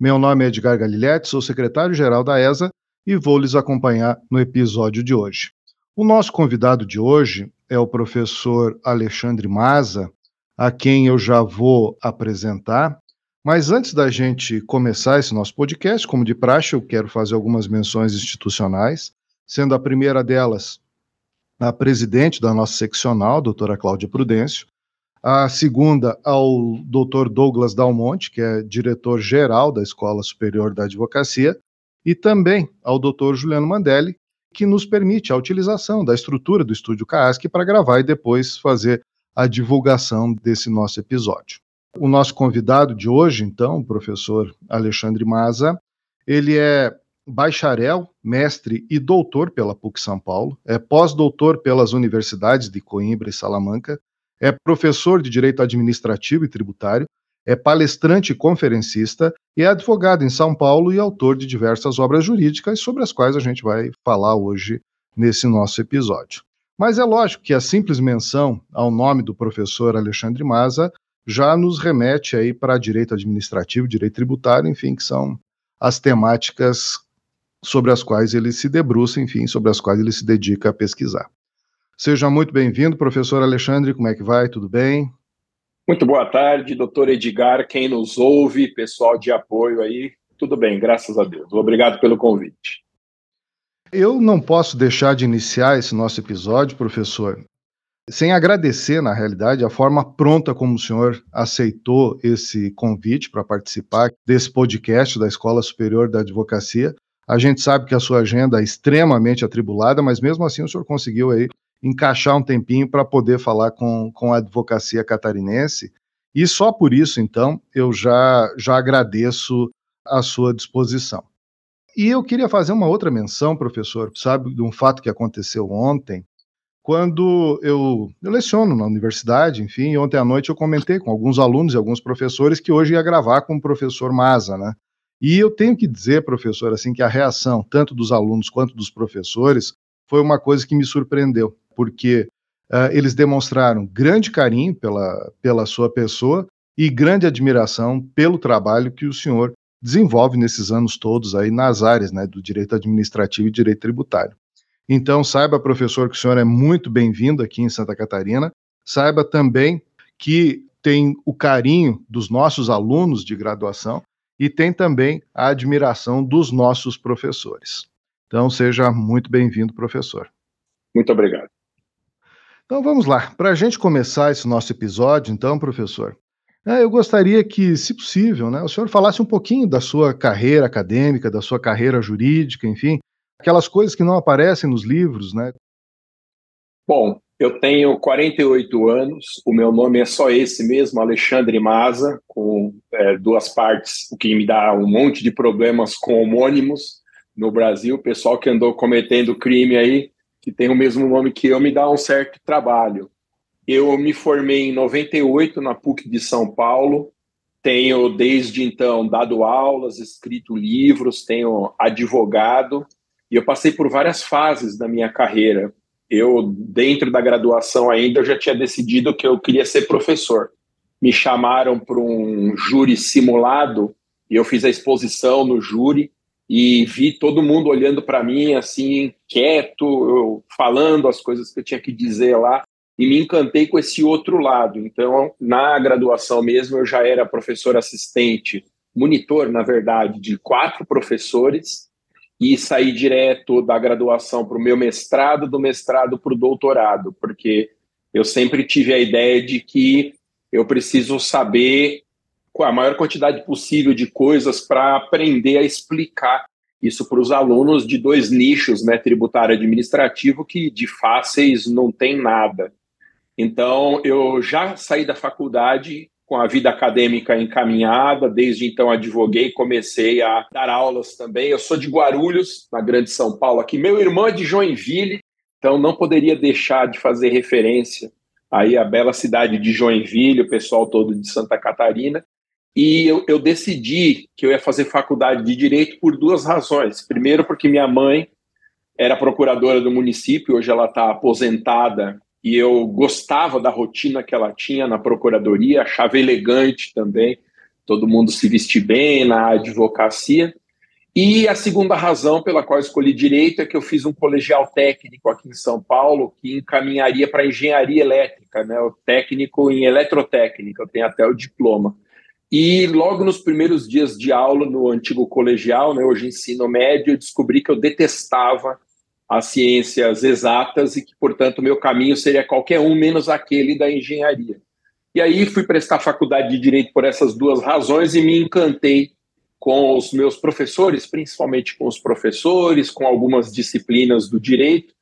Meu nome é Edgar Galiletti, sou secretário-geral da ESA e vou lhes acompanhar no episódio de hoje. O nosso convidado de hoje é o professor Alexandre Maza, a quem eu já vou apresentar. Mas antes da gente começar esse nosso podcast, como de praxe, eu quero fazer algumas menções institucionais, sendo a primeira delas a presidente da nossa seccional, doutora Cláudia Prudêncio, a segunda ao doutor Douglas Dalmonte, que é diretor-geral da Escola Superior da Advocacia, e também ao doutor Juliano Mandelli, que nos permite a utilização da estrutura do Estúdio CASC para gravar e depois fazer a divulgação desse nosso episódio. O nosso convidado de hoje, então, o professor Alexandre Maza, ele é bacharel, mestre e doutor pela PUC São Paulo, é pós-doutor pelas universidades de Coimbra e Salamanca, é professor de Direito Administrativo e Tributário, é palestrante e conferencista e é advogado em São Paulo e autor de diversas obras jurídicas sobre as quais a gente vai falar hoje nesse nosso episódio. Mas é lógico que a simples menção ao nome do professor Alexandre Maza já nos remete aí para direito administrativo, direito tributário, enfim, que são as temáticas sobre as quais ele se debruça, enfim, sobre as quais ele se dedica a pesquisar. Seja muito bem-vindo, professor Alexandre, como é que vai? Tudo bem? Muito boa tarde, doutor Edgar, quem nos ouve, pessoal de apoio aí, tudo bem, graças a Deus. Obrigado pelo convite. Eu não posso deixar de iniciar esse nosso episódio, professor, sem agradecer, na realidade, a forma pronta como o senhor aceitou esse convite para participar desse podcast da Escola Superior da Advocacia. A gente sabe que a sua agenda é extremamente atribulada, mas mesmo assim o senhor conseguiu aí encaixar um tempinho para poder falar com, com a advocacia catarinense. E só por isso, então, eu já, já agradeço a sua disposição. E eu queria fazer uma outra menção, professor, sabe, de um fato que aconteceu ontem, quando eu, eu leciono na universidade, enfim, ontem à noite eu comentei com alguns alunos e alguns professores que hoje ia gravar com o professor Maza, né? E eu tenho que dizer, professor, assim, que a reação, tanto dos alunos quanto dos professores, foi uma coisa que me surpreendeu, porque uh, eles demonstraram grande carinho pela, pela sua pessoa e grande admiração pelo trabalho que o senhor desenvolve nesses anos todos aí nas áreas né, do direito administrativo e direito tributário. Então, saiba, professor, que o senhor é muito bem-vindo aqui em Santa Catarina. Saiba também que tem o carinho dos nossos alunos de graduação e tem também a admiração dos nossos professores. Então, seja muito bem-vindo, professor. Muito obrigado. Então, vamos lá. Para a gente começar esse nosso episódio, então, professor, né, eu gostaria que, se possível, né, o senhor falasse um pouquinho da sua carreira acadêmica, da sua carreira jurídica, enfim, aquelas coisas que não aparecem nos livros, né? Bom, eu tenho 48 anos, o meu nome é só esse mesmo, Alexandre Maza, com é, duas partes, o que me dá um monte de problemas com homônimos no Brasil. O pessoal que andou cometendo crime aí, que tem o mesmo nome que eu, me dá um certo trabalho. Eu me formei em 98 na PUC de São Paulo, tenho desde então dado aulas, escrito livros, tenho advogado, e eu passei por várias fases da minha carreira eu, dentro da graduação ainda, eu já tinha decidido que eu queria ser professor. Me chamaram para um júri simulado e eu fiz a exposição no júri e vi todo mundo olhando para mim assim, quieto, eu, falando as coisas que eu tinha que dizer lá. E me encantei com esse outro lado. Então, na graduação mesmo, eu já era professor assistente, monitor, na verdade, de quatro professores. E sair direto da graduação para o meu mestrado, do mestrado para o doutorado, porque eu sempre tive a ideia de que eu preciso saber a maior quantidade possível de coisas para aprender a explicar isso para os alunos de dois nichos, né, tributário e administrativo, que de fáceis não tem nada. Então, eu já saí da faculdade com a vida acadêmica encaminhada. Desde então advoguei, comecei a dar aulas também. Eu sou de Guarulhos, na Grande São Paulo aqui. Meu irmão é de Joinville, então não poderia deixar de fazer referência aí à bela cidade de Joinville, o pessoal todo de Santa Catarina. E eu, eu decidi que eu ia fazer faculdade de Direito por duas razões. Primeiro, porque minha mãe era procuradora do município, hoje ela está aposentada e eu gostava da rotina que ela tinha na procuradoria, achava elegante também, todo mundo se vestir bem na advocacia. E a segunda razão pela qual escolhi direito é que eu fiz um colegial técnico aqui em São Paulo que encaminharia para engenharia elétrica, né, o técnico em eletrotécnica, eu tenho até o diploma. E logo nos primeiros dias de aula no antigo colegial, né, hoje ensino médio, eu descobri que eu detestava as ciências exatas e que, portanto, meu caminho seria qualquer um menos aquele da engenharia. E aí fui prestar faculdade de direito por essas duas razões e me encantei com os meus professores, principalmente com os professores, com algumas disciplinas do direito,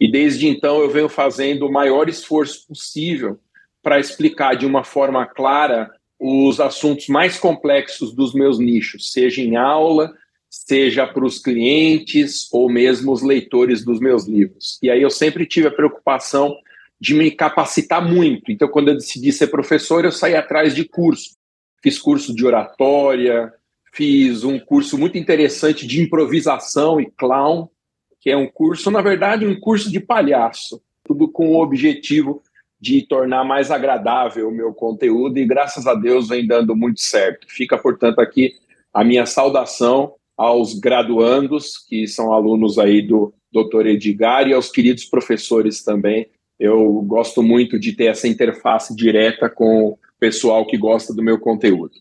e desde então eu venho fazendo o maior esforço possível para explicar de uma forma clara os assuntos mais complexos dos meus nichos, seja em aula, seja para os clientes ou mesmo os leitores dos meus livros. E aí eu sempre tive a preocupação de me capacitar muito. Então, quando eu decidi ser professor, eu saí atrás de curso. Fiz curso de oratória, fiz um curso muito interessante de improvisação e clown, que é um curso, na verdade, um curso de palhaço, tudo com o objetivo de tornar mais agradável o meu conteúdo e graças a Deus vem dando muito certo. Fica, portanto, aqui a minha saudação aos graduandos, que são alunos aí do Dr. Edgar, e aos queridos professores também. Eu gosto muito de ter essa interface direta com o pessoal que gosta do meu conteúdo.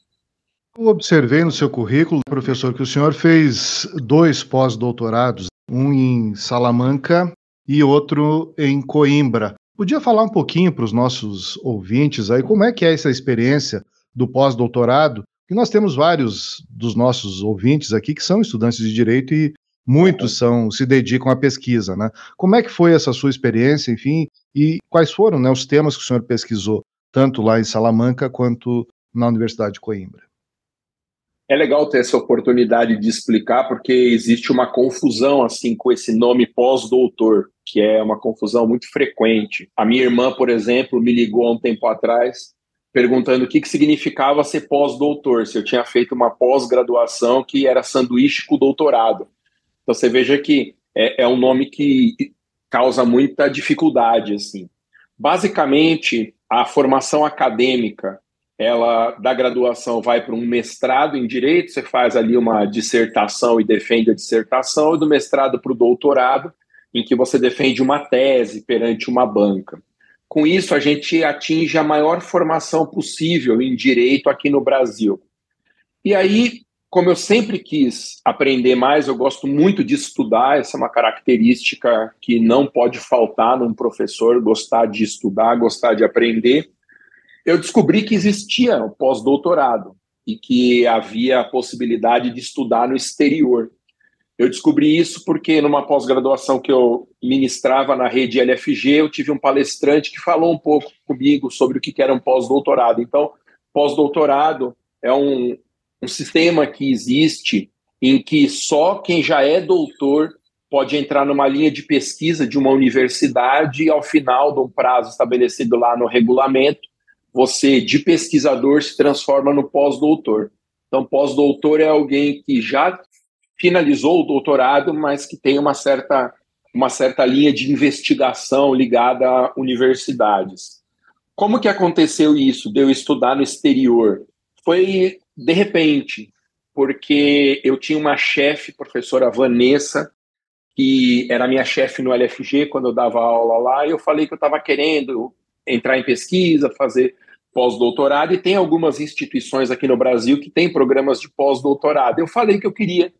Eu observei no seu currículo, professor, que o senhor fez dois pós-doutorados, um em Salamanca e outro em Coimbra. Podia falar um pouquinho para os nossos ouvintes aí como é que é essa experiência do pós-doutorado e nós temos vários dos nossos ouvintes aqui que são estudantes de direito e muitos são se dedicam à pesquisa, né? Como é que foi essa sua experiência, enfim, e quais foram né, os temas que o senhor pesquisou, tanto lá em Salamanca quanto na Universidade de Coimbra? É legal ter essa oportunidade de explicar, porque existe uma confusão assim com esse nome pós-doutor, que é uma confusão muito frequente. A minha irmã, por exemplo, me ligou há um tempo atrás perguntando o que, que significava ser pós-doutor, se eu tinha feito uma pós-graduação que era sanduíche com doutorado. Então você veja que é, é um nome que causa muita dificuldade. assim. Basicamente, a formação acadêmica ela da graduação vai para um mestrado em direito, você faz ali uma dissertação e defende a dissertação, e do mestrado para o doutorado, em que você defende uma tese perante uma banca. Com isso, a gente atinge a maior formação possível em direito aqui no Brasil. E aí, como eu sempre quis aprender mais, eu gosto muito de estudar, essa é uma característica que não pode faltar num professor, gostar de estudar, gostar de aprender. Eu descobri que existia o pós-doutorado e que havia a possibilidade de estudar no exterior. Eu descobri isso porque numa pós-graduação que eu ministrava na rede LFG, eu tive um palestrante que falou um pouco comigo sobre o que era um pós-doutorado. Então, pós-doutorado é um, um sistema que existe em que só quem já é doutor pode entrar numa linha de pesquisa de uma universidade e ao final de um prazo estabelecido lá no regulamento, você de pesquisador se transforma no pós-doutor. Então, pós-doutor é alguém que já finalizou o doutorado, mas que tem uma certa, uma certa linha de investigação ligada a universidades. Como que aconteceu isso, de eu estudar no exterior? Foi de repente, porque eu tinha uma chefe, professora Vanessa, que era minha chefe no LFG quando eu dava aula lá, e eu falei que eu estava querendo entrar em pesquisa, fazer pós-doutorado, e tem algumas instituições aqui no Brasil que têm programas de pós-doutorado. Eu falei que eu queria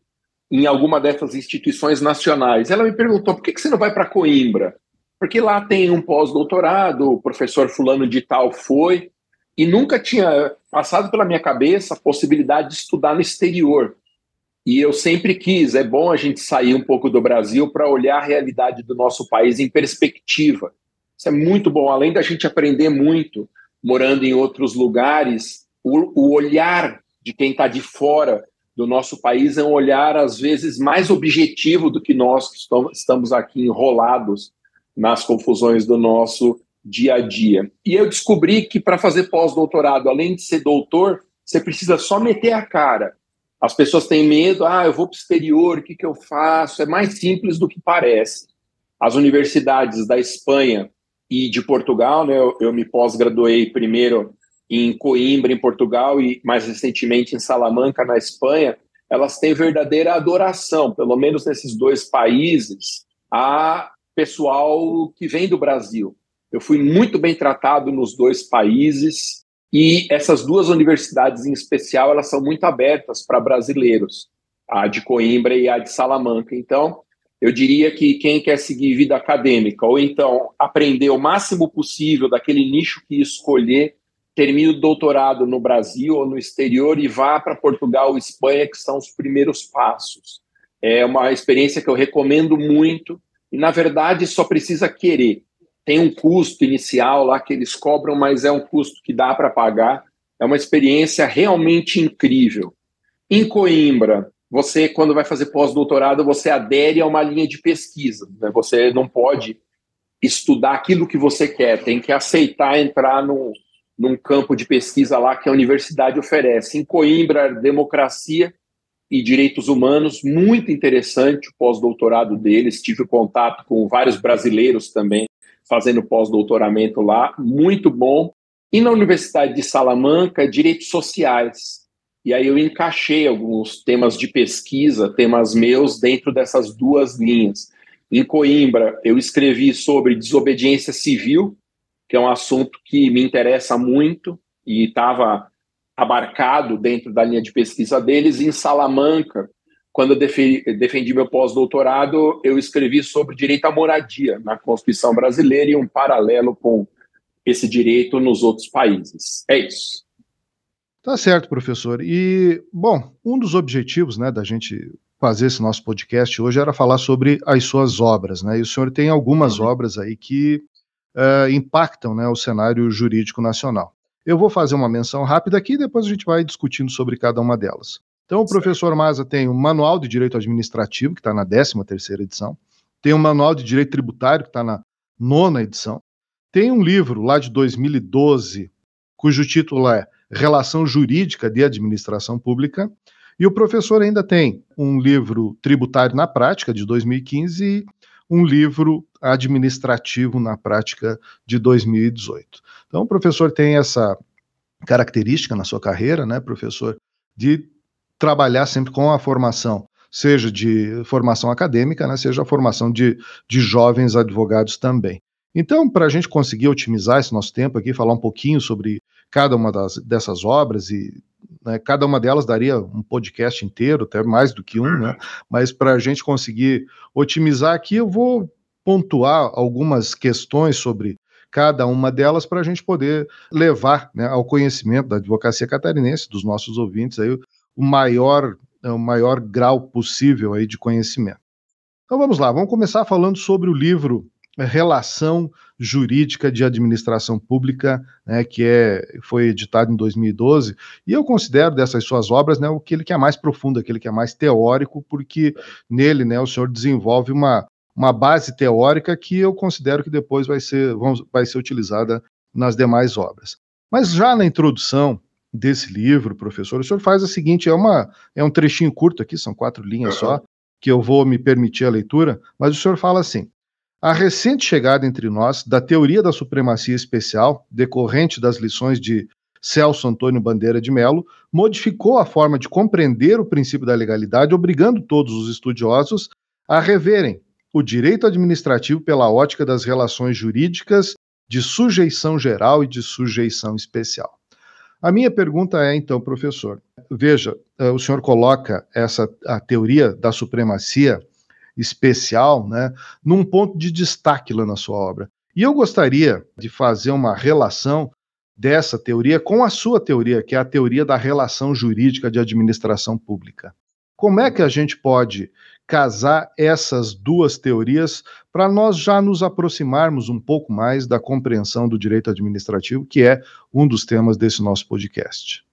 em alguma dessas instituições nacionais. Ela me perguntou por que, que você não vai para Coimbra? Porque lá tem um pós-doutorado, o professor fulano de tal foi, e nunca tinha passado pela minha cabeça a possibilidade de estudar no exterior. E eu sempre quis, é bom a gente sair um pouco do Brasil para olhar a realidade do nosso país em perspectiva. Isso é muito bom, além da gente aprender muito morando em outros lugares, o, o olhar de quem está de fora do nosso país é um olhar, às vezes, mais objetivo do que nós que estamos aqui enrolados nas confusões do nosso dia a dia. E eu descobri que para fazer pós-doutorado, além de ser doutor, você precisa só meter a cara. As pessoas têm medo, ah, eu vou para o exterior, o que, que eu faço? É mais simples do que parece. As universidades da Espanha e de Portugal, né, eu, eu me pós-graduei primeiro em Coimbra, em Portugal, e mais recentemente em Salamanca, na Espanha, elas têm verdadeira adoração, pelo menos nesses dois países, a pessoal que vem do Brasil. Eu fui muito bem tratado nos dois países e essas duas universidades em especial, elas são muito abertas para brasileiros, a de Coimbra e a de Salamanca. Então, eu diria que quem quer seguir vida acadêmica ou então aprender o máximo possível daquele nicho que escolher, termine o doutorado no Brasil ou no exterior e vá para Portugal ou Espanha, que são os primeiros passos. É uma experiência que eu recomendo muito e, na verdade, só precisa querer. Tem um custo inicial lá que eles cobram, mas é um custo que dá para pagar. É uma experiência realmente incrível. Em Coimbra, você, quando vai fazer pós-doutorado, você adere a uma linha de pesquisa. Né? Você não pode estudar aquilo que você quer, tem que aceitar entrar no, num campo de pesquisa lá que a universidade oferece. Em Coimbra, democracia e Direitos Humanos, muito interessante o pós-doutorado deles. Tive contato com vários brasileiros também fazendo pós-doutoramento lá, muito bom. E na Universidade de Salamanca, Direitos Sociais. E aí eu encaixei alguns temas de pesquisa, temas meus, dentro dessas duas linhas. Em Coimbra, eu escrevi sobre desobediência civil, que é um assunto que me interessa muito e estava abarcado dentro da linha de pesquisa deles. Em Salamanca, quando eu defendi meu pós-doutorado, eu escrevi sobre direito à moradia na Constituição brasileira e um paralelo com esse direito nos outros países. É isso. Tá certo, professor. E, bom, um dos objetivos né, da gente fazer esse nosso podcast hoje era falar sobre as suas obras, né? E o senhor tem algumas uhum. obras aí que uh, impactam né, o cenário jurídico nacional. Eu vou fazer uma menção rápida aqui e depois a gente vai discutindo sobre cada uma delas. Então, o professor Maza tem o Manual de Direito Administrativo, que está na 13 terceira edição, tem o Manual de Direito Tributário, que está na nona edição, tem um livro lá de 2012, cujo título é Relação Jurídica de Administração Pública, e o professor ainda tem um livro tributário na prática, de 2015, e um livro administrativo na prática de 2018. Então, o professor tem essa característica na sua carreira, né, professor, de trabalhar sempre com a formação, seja de formação acadêmica, né, seja a formação de, de jovens advogados também. Então, para a gente conseguir otimizar esse nosso tempo aqui, falar um pouquinho sobre cada uma das, dessas obras e né, cada uma delas daria um podcast inteiro, até mais do que um, né? Mas para a gente conseguir otimizar aqui, eu vou pontuar algumas questões sobre cada uma delas para a gente poder levar né, ao conhecimento da advocacia catarinense, dos nossos ouvintes, aí, o maior, o maior grau possível aí de conhecimento. Então vamos lá, vamos começar falando sobre o livro Relação Jurídica de Administração Pública, né, que é, foi editado em 2012, e eu considero dessas suas obras né, aquele que é mais profundo, aquele que é mais teórico, porque nele né, o senhor desenvolve uma, uma base teórica que eu considero que depois vai ser, vamos, vai ser utilizada nas demais obras. Mas já na introdução desse livro, professor, o senhor faz a seguinte, é, uma, é um trechinho curto aqui, são quatro linhas só, que eu vou me permitir a leitura, mas o senhor fala assim, a recente chegada entre nós da teoria da supremacia especial, decorrente das lições de Celso Antônio Bandeira de Mello, modificou a forma de compreender o princípio da legalidade, obrigando todos os estudiosos a reverem o direito administrativo pela ótica das relações jurídicas de sujeição geral e de sujeição especial. A minha pergunta é, então, professor, veja, eh, o senhor coloca essa a teoria da supremacia especial, né, num ponto de destaque lá na sua obra. E eu gostaria de fazer uma relação dessa teoria com a sua teoria, que é a teoria da relação jurídica de administração pública. Como é que a gente pode casar essas duas teorias para nós já nos aproximarmos um pouco mais da compreensão do direito administrativo, que é um dos temas desse nosso podcast.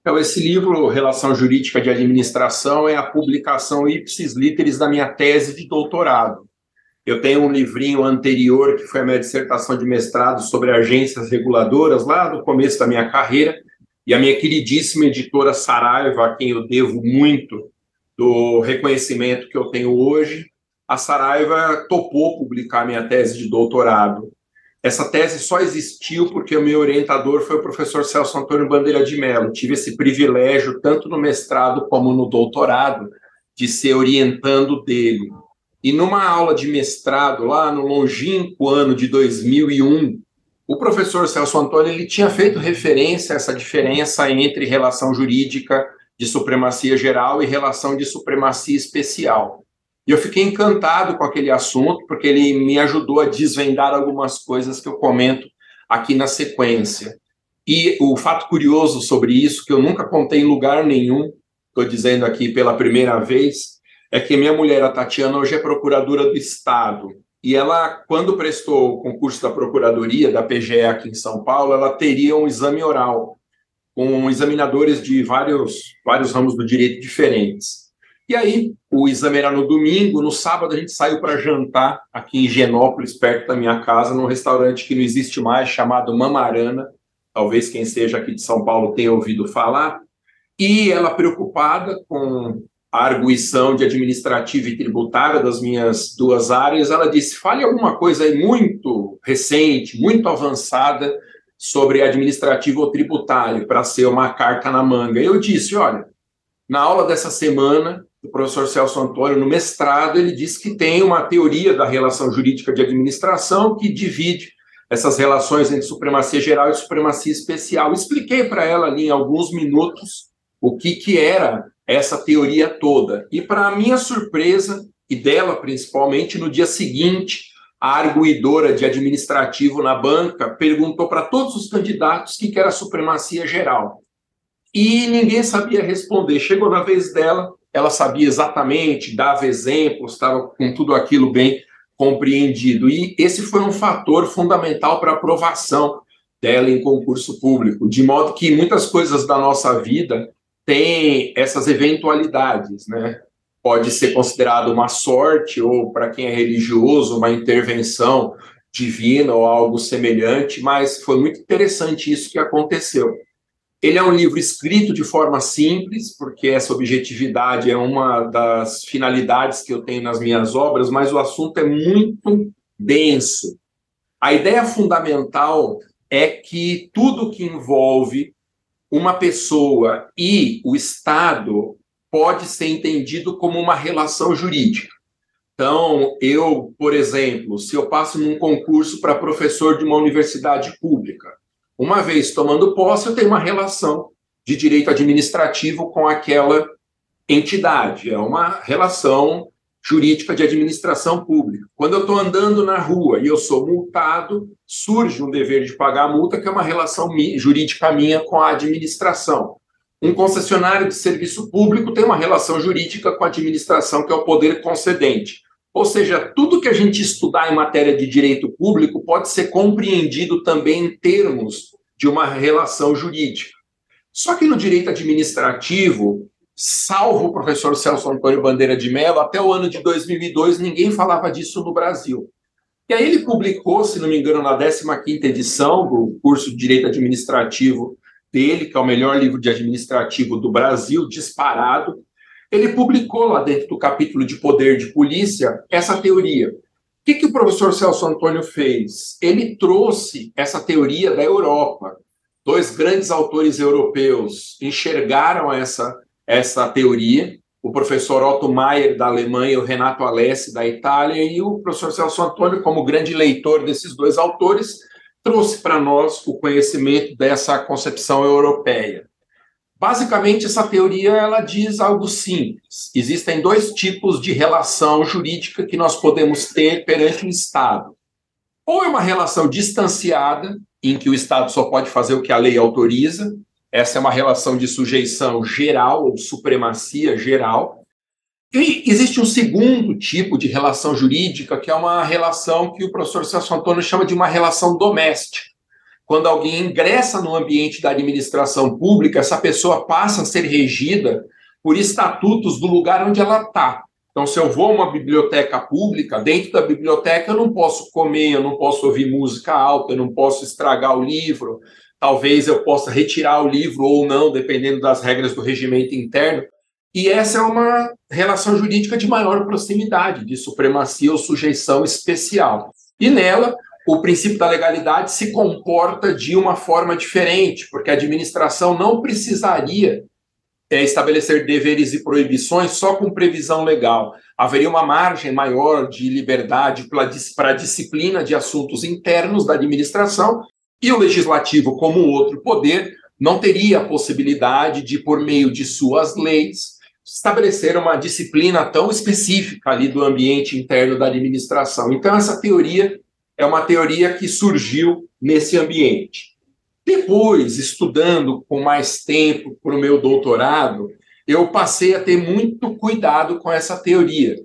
Então, esse livro, Relação Jurídica de Administração, é a publicação ipsis literis da minha tese de doutorado. Eu tenho um livrinho anterior, que foi a minha dissertação de mestrado sobre agências reguladoras, lá no começo da minha carreira, e a minha queridíssima editora Saraiva, a quem eu devo muito do reconhecimento que eu tenho hoje, a Saraiva topou publicar minha tese de doutorado. Essa tese só existiu porque o meu orientador foi o professor Celso Antônio Bandeira de Mello. Tive esse privilégio, tanto no mestrado como no doutorado, de ser orientando dele. E numa aula de mestrado, lá no longínquo ano de 2001, o professor Celso Antônio ele tinha feito referência a essa diferença entre relação jurídica de supremacia geral e relação de supremacia especial. E eu fiquei encantado com aquele assunto, porque ele me ajudou a desvendar algumas coisas que eu comento aqui na sequência. E o fato curioso sobre isso, que eu nunca contei em lugar nenhum, estou dizendo aqui pela primeira vez, é que minha mulher, a Tatiana, hoje é procuradora do Estado. E ela, quando prestou o concurso da Procuradoria, da PGE aqui em São Paulo, ela teria um exame oral, com examinadores de vários, vários ramos do direito diferentes. E aí, o exame era no domingo, no sábado a gente saiu para jantar aqui em Genópolis, perto da minha casa, num restaurante que não existe mais, chamado Mamarana. Talvez quem seja aqui de São Paulo tenha ouvido falar. E ela, preocupada com a arguição de administrativa e tributária das minhas duas áreas, ela disse: fale alguma coisa aí muito recente, muito avançada sobre administrativo ou tributário, para ser uma carta na manga. Eu disse: olha, na aula dessa semana, do professor Celso Antônio, no mestrado, ele disse que tem uma teoria da relação jurídica de administração que divide essas relações entre supremacia geral e supremacia especial. Expliquei para ela ali em alguns minutos o que, que era essa teoria toda. E, para minha surpresa, e dela principalmente, no dia seguinte, a arguidora de administrativo na banca perguntou para todos os candidatos o que, que era supremacia geral. E ninguém sabia responder. Chegou na vez dela, ela sabia exatamente, dava exemplos, estava com tudo aquilo bem compreendido. E esse foi um fator fundamental para a aprovação dela em concurso público, de modo que muitas coisas da nossa vida tem essas eventualidades, né? Pode ser considerado uma sorte, ou para quem é religioso, uma intervenção divina ou algo semelhante, mas foi muito interessante isso que aconteceu. Ele é um livro escrito de forma simples, porque essa objetividade é uma das finalidades que eu tenho nas minhas obras, mas o assunto é muito denso. A ideia fundamental é que tudo que envolve uma pessoa e o Estado pode ser entendido como uma relação jurídica. Então, eu, por exemplo, se eu passo num concurso para professor de uma universidade pública, uma vez tomando posse, eu tenho uma relação de direito administrativo com aquela entidade. É uma relação jurídica de administração pública. Quando eu estou andando na rua e eu sou multado, surge um dever de pagar a multa, que é uma relação jurídica minha com a administração. Um concessionário de serviço público tem uma relação jurídica com a administração, que é o poder concedente. Ou seja, tudo que a gente estudar em matéria de direito público pode ser compreendido também em termos de uma relação jurídica. Só que no direito administrativo, salvo o professor Celso Antônio Bandeira de Mello, até o ano de 2002 ninguém falava disso no Brasil. E aí ele publicou, se não me engano, na 15ª edição do curso de Direito Administrativo dele, que é o melhor livro de administrativo do Brasil, disparado, ele publicou lá dentro do capítulo de poder de polícia essa teoria. O que, que o professor Celso Antônio fez? Ele trouxe essa teoria da Europa. Dois grandes autores europeus enxergaram essa essa teoria, o professor Otto Maier, da Alemanha, o Renato Alessi, da Itália, e o professor Celso Antônio, como grande leitor desses dois autores, trouxe para nós o conhecimento dessa concepção europeia. Basicamente, essa teoria ela diz algo simples. Existem dois tipos de relação jurídica que nós podemos ter perante o Estado. Ou é uma relação distanciada, em que o Estado só pode fazer o que a lei autoriza, essa é uma relação de sujeição geral ou supremacia geral. E existe um segundo tipo de relação jurídica, que é uma relação que o professor Celso Antônio chama de uma relação doméstica. Quando alguém ingressa no ambiente da administração pública, essa pessoa passa a ser regida por estatutos do lugar onde ela está. Então, se eu vou a uma biblioteca pública, dentro da biblioteca eu não posso comer, eu não posso ouvir música alta, eu não posso estragar o livro, talvez eu possa retirar o livro ou não, dependendo das regras do regimento interno. E essa é uma relação jurídica de maior proximidade, de supremacia ou sujeição especial. E nela, o princípio da legalidade se comporta de uma forma diferente, porque a administração não precisaria é, estabelecer deveres e proibições só com previsão legal. Haveria uma margem maior de liberdade para a disciplina de assuntos internos da administração, e o legislativo, como outro poder, não teria a possibilidade de, por meio de suas leis, estabelecer uma disciplina tão específica ali do ambiente interno da administração. Então, essa teoria é uma teoria que surgiu nesse ambiente. Depois, estudando com mais tempo para o meu doutorado, eu passei a ter muito cuidado com essa teoria.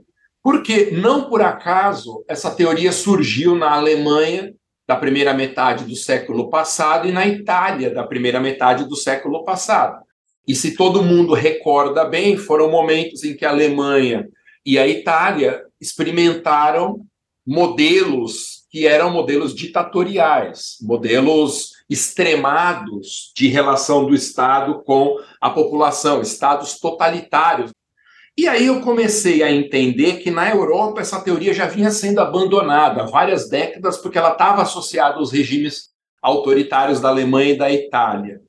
Porque, não por acaso, essa teoria surgiu na Alemanha da primeira metade do século passado e na Itália da primeira metade do século passado. E se todo mundo recorda bem, foram momentos em que a Alemanha e a Itália experimentaram modelos que eram modelos ditatoriais, modelos extremados de relação do Estado com a população, estados totalitários. E aí eu comecei a entender que na Europa essa teoria já vinha sendo abandonada há várias décadas, porque ela estava associada aos regimes autoritários da Alemanha e da Itália.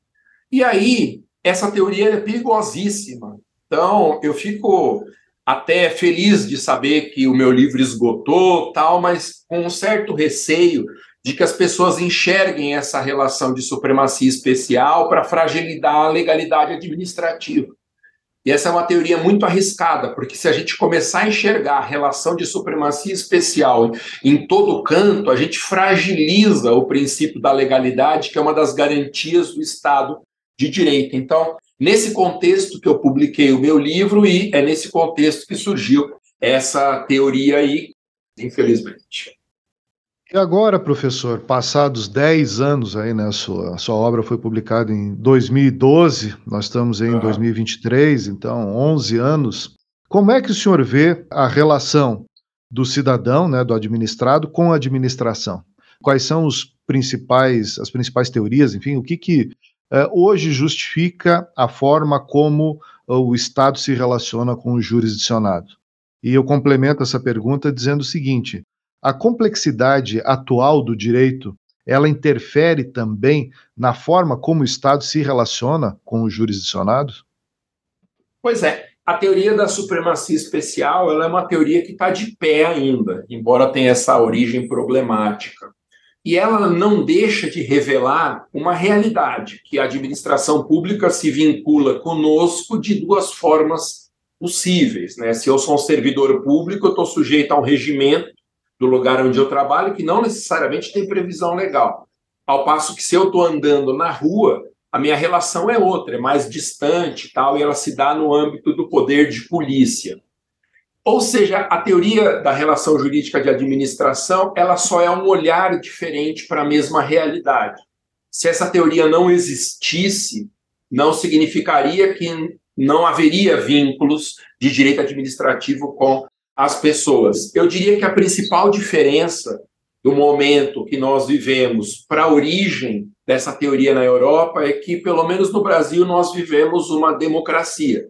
E aí essa teoria é perigosíssima. Então, eu fico até feliz de saber que o meu livro esgotou, tal, mas com um certo receio de que as pessoas enxerguem essa relação de supremacia especial para fragilizar a legalidade administrativa. E essa é uma teoria muito arriscada, porque se a gente começar a enxergar a relação de supremacia especial em todo canto, a gente fragiliza o princípio da legalidade, que é uma das garantias do Estado de direito. Então, nesse contexto que eu publiquei o meu livro e é nesse contexto que surgiu essa teoria aí, infelizmente. E agora, professor, passados 10 anos aí, né, a sua, a sua obra foi publicada em 2012, nós estamos em uhum. 2023, então 11 anos. Como é que o senhor vê a relação do cidadão, né, do administrado com a administração? Quais são os principais, as principais teorias, enfim, o que que hoje justifica a forma como o Estado se relaciona com o jurisdicionado. E eu complemento essa pergunta dizendo o seguinte: a complexidade atual do direito ela interfere também na forma como o Estado se relaciona com o jurisdicionado? Pois é, a teoria da supremacia especial ela é uma teoria que está de pé ainda, embora tenha essa origem problemática e ela não deixa de revelar uma realidade, que a administração pública se vincula conosco de duas formas possíveis. Né? Se eu sou um servidor público, eu estou sujeito a um regimento do lugar onde eu trabalho que não necessariamente tem previsão legal. Ao passo que se eu estou andando na rua, a minha relação é outra, é mais distante tal, e ela se dá no âmbito do poder de polícia. Ou seja, a teoria da relação jurídica de administração, ela só é um olhar diferente para a mesma realidade. Se essa teoria não existisse, não significaria que não haveria vínculos de direito administrativo com as pessoas. Eu diria que a principal diferença do momento que nós vivemos para a origem dessa teoria na Europa é que, pelo menos no Brasil, nós vivemos uma democracia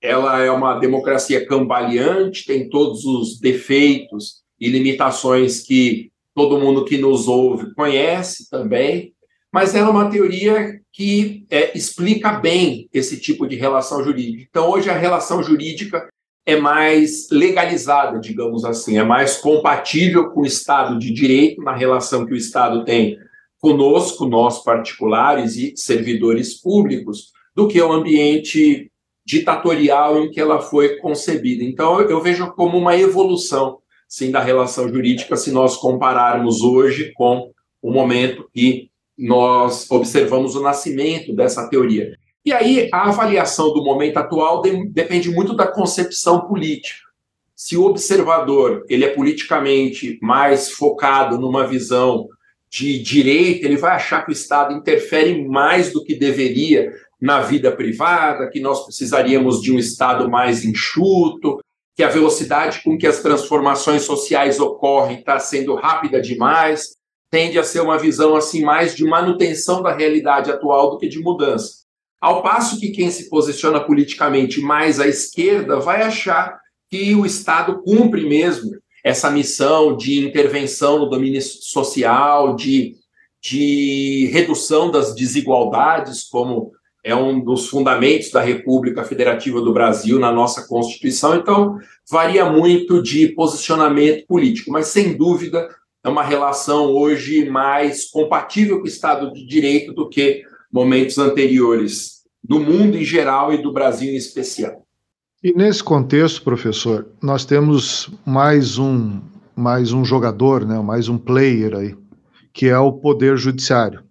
ela é uma democracia cambaleante, tem todos os defeitos e limitações que todo mundo que nos ouve conhece também, mas ela é uma teoria que é, explica bem esse tipo de relação jurídica. Então, hoje a relação jurídica é mais legalizada, digamos assim, é mais compatível com o Estado de Direito, na relação que o Estado tem conosco, nós particulares e servidores públicos, do que o ambiente ditatorial em que ela foi concebida. Então, eu vejo como uma evolução, sim, da relação jurídica, se nós compararmos hoje com o momento que nós observamos o nascimento dessa teoria. E aí a avaliação do momento atual de, depende muito da concepção política. Se o observador ele é politicamente mais focado numa visão de direita, ele vai achar que o Estado interfere mais do que deveria na vida privada, que nós precisaríamos de um Estado mais enxuto, que a velocidade com que as transformações sociais ocorrem está sendo rápida demais, tende a ser uma visão assim mais de manutenção da realidade atual do que de mudança. Ao passo que quem se posiciona politicamente mais à esquerda vai achar que o Estado cumpre mesmo essa missão de intervenção no domínio social, de, de redução das desigualdades, como é um dos fundamentos da República Federativa do Brasil na nossa Constituição. Então, varia muito de posicionamento político, mas sem dúvida é uma relação hoje mais compatível com o Estado de Direito do que momentos anteriores do mundo em geral e do Brasil em especial. E nesse contexto, professor, nós temos mais um mais um jogador, né, mais um player aí, que é o poder judiciário.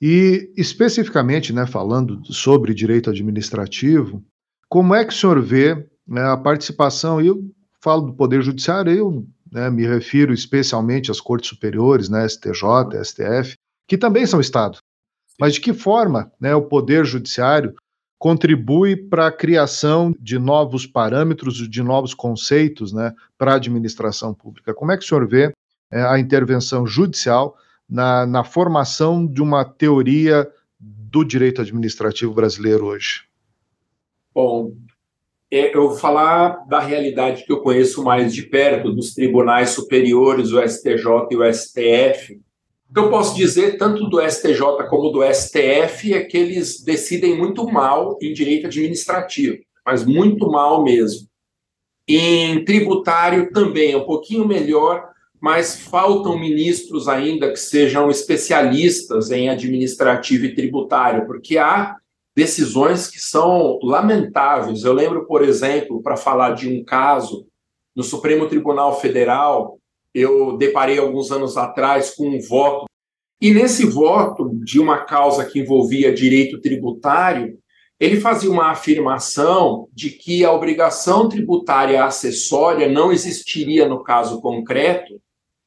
E especificamente, né, falando sobre direito administrativo, como é que o senhor vê né, a participação? Eu falo do poder judiciário, eu né, me refiro especialmente às cortes superiores, né, STJ, STF, que também são Estado. Mas de que forma né, o Poder Judiciário contribui para a criação de novos parâmetros, de novos conceitos né, para a administração pública? Como é que o senhor vê é, a intervenção judicial na, na formação de uma teoria do direito administrativo brasileiro hoje? Bom, é, eu vou falar da realidade que eu conheço mais de perto, dos tribunais superiores, o STJ e o STF, o que eu posso dizer, tanto do STJ como do STF, é que eles decidem muito mal em direito administrativo, mas muito mal mesmo. Em tributário também é um pouquinho melhor, mas faltam ministros ainda que sejam especialistas em administrativo e tributário, porque há decisões que são lamentáveis. Eu lembro, por exemplo, para falar de um caso no Supremo Tribunal Federal, eu deparei alguns anos atrás com um voto. E nesse voto de uma causa que envolvia direito tributário, ele fazia uma afirmação de que a obrigação tributária acessória não existiria no caso concreto,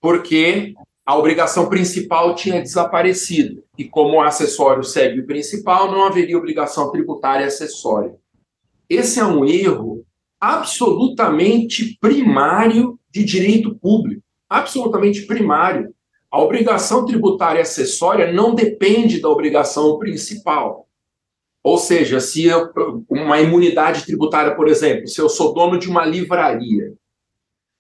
porque a obrigação principal tinha desaparecido. E como o acessório segue o principal, não haveria obrigação tributária acessória. Esse é um erro absolutamente primário de direito público absolutamente primário. A obrigação tributária acessória não depende da obrigação principal. Ou seja, se eu, uma imunidade tributária, por exemplo, se eu sou dono de uma livraria